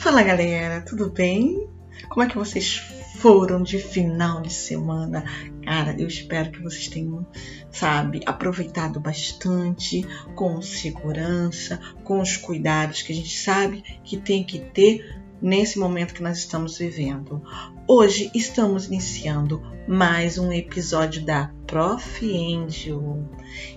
Fala galera, tudo bem? Como é que vocês foram de final de semana? Cara, eu espero que vocês tenham, sabe, aproveitado bastante, com segurança, com os cuidados que a gente sabe que tem que ter nesse momento que nós estamos vivendo. Hoje estamos iniciando mais um episódio da Prof. Angel.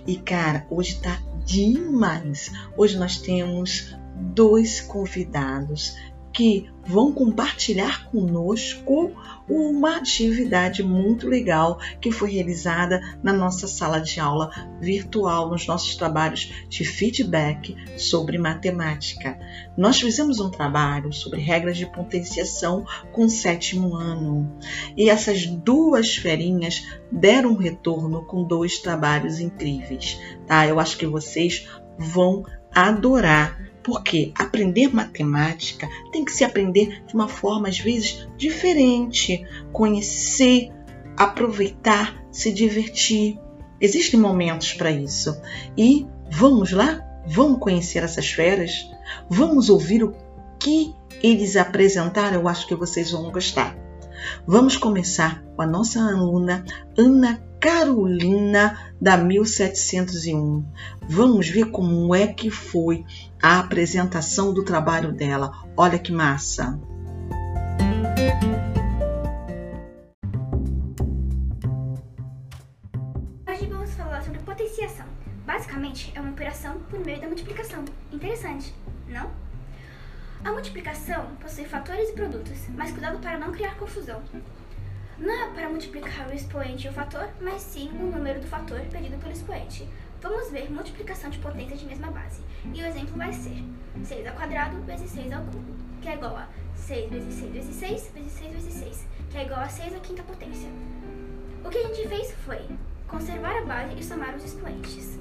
E cara, hoje tá demais. Hoje nós temos dois convidados que vão compartilhar conosco uma atividade muito legal que foi realizada na nossa sala de aula virtual, nos nossos trabalhos de feedback sobre matemática. Nós fizemos um trabalho sobre regras de potenciação com o sétimo ano e essas duas ferinhas deram um retorno com dois trabalhos incríveis, tá? Eu acho que vocês vão adorar porque aprender matemática tem que se aprender de uma forma, às vezes, diferente. Conhecer, aproveitar, se divertir. Existem momentos para isso. E vamos lá? Vamos conhecer essas feras? Vamos ouvir o que eles apresentaram? Eu acho que vocês vão gostar. Vamos começar com a nossa aluna Ana Carolina da 1701. Vamos ver como é que foi a apresentação do trabalho dela. Olha que massa! Hoje vamos falar sobre potenciação. Basicamente, é uma operação por meio da multiplicação. Interessante, não? A multiplicação possui fatores e produtos, mas cuidado para não criar confusão. Não é para multiplicar o expoente e o fator, mas sim o número do fator pedido pelo expoente. Vamos ver multiplicação de potências de mesma base. E o exemplo vai ser 6 ao quadrado vezes 6 ao cubo, que é igual a 6 vezes 6 vezes 6 vezes 6 vezes 6, que é igual a 6 à quinta potência. O que a gente fez foi conservar a base e somar os expoentes.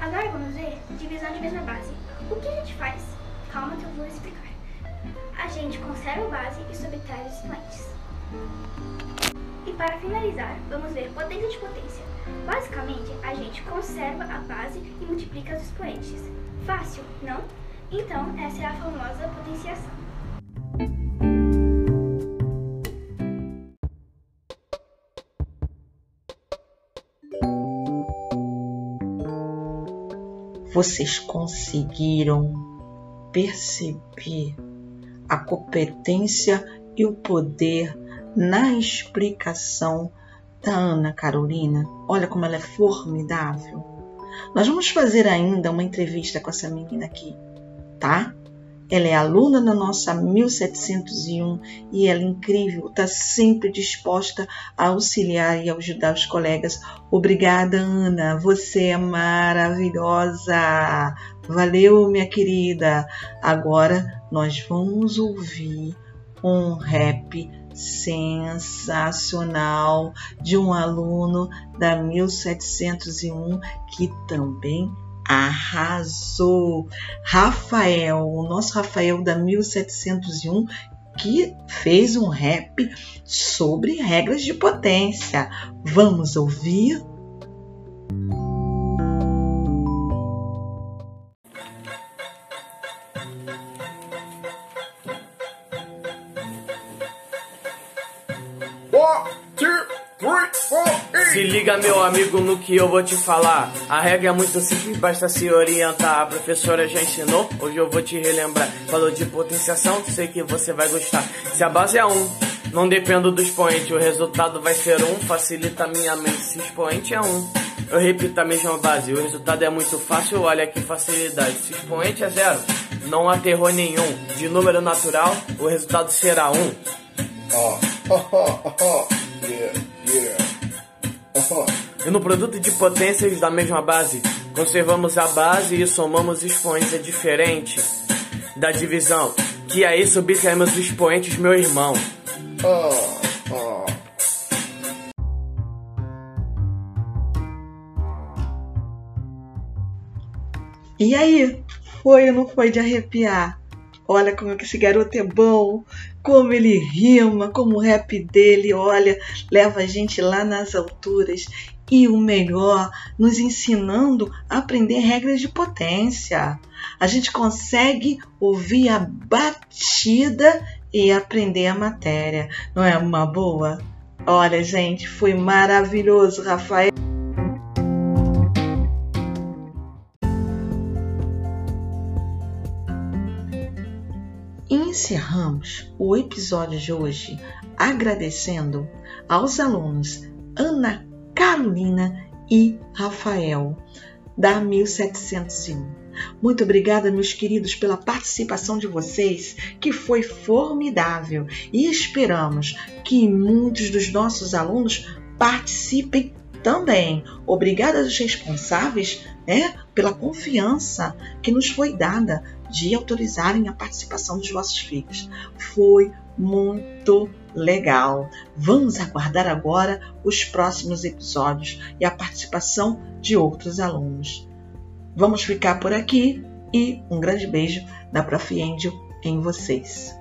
Agora vamos ver divisão de mesma base. O que a gente faz? Calma que eu vou explicar a gente conserva a base e subtrai os expoentes. E para finalizar, vamos ver potência de potência. Basicamente, a gente conserva a base e multiplica os expoentes. Fácil, não? Então, essa é a famosa potenciação. Vocês conseguiram perceber a competência e o poder na explicação da Ana Carolina. Olha como ela é formidável. Nós vamos fazer ainda uma entrevista com essa menina aqui, tá? Ela é aluna da nossa 1701 e ela é incrível, está sempre disposta a auxiliar e ajudar os colegas. Obrigada, Ana, você é maravilhosa. Valeu, minha querida. Agora nós vamos ouvir um rap sensacional de um aluno da 1701 que também arrasou. Rafael, o nosso Rafael da 1701, que fez um rap sobre regras de potência. Vamos ouvir? Se liga, meu amigo, no que eu vou te falar. A regra é muito simples, basta se orientar. A professora já ensinou, hoje eu vou te relembrar. Falou de potenciação, sei que você vai gostar. Se a base é 1, um, não dependo do expoente, o resultado vai ser 1. Um, facilita minha mente, se expoente é 1. Um. Eu repito a mesma base, o resultado é muito fácil, olha que facilidade. Se expoente é 0, não há terror nenhum. De número natural, o resultado será 1. Um. Oh, oh, oh, oh, yeah. E no produto de potências da mesma base, conservamos a base e somamos expoentes. É diferente da divisão, que aí subtraímos os expoentes, meu irmão. Oh, oh. E aí, foi ou não foi de arrepiar? Olha como é esse garoto é bom, como ele rima, como o rap dele, olha, leva a gente lá nas alturas. e o melhor, nos ensinando a aprender regras de potência. A gente consegue ouvir a batida e aprender a matéria. Não é uma boa? Olha, gente, foi maravilhoso, Rafael. Encerramos o episódio de hoje agradecendo aos alunos Ana Carolina e Rafael da 1701. Muito obrigada, meus queridos, pela participação de vocês, que foi formidável, e esperamos que muitos dos nossos alunos participem também. Obrigada aos responsáveis né, pela confiança que nos foi dada de autorizarem a participação dos vossos filhos. Foi muito legal. Vamos aguardar agora os próximos episódios e a participação de outros alunos. Vamos ficar por aqui e um grande beijo da Prof. Angel em vocês.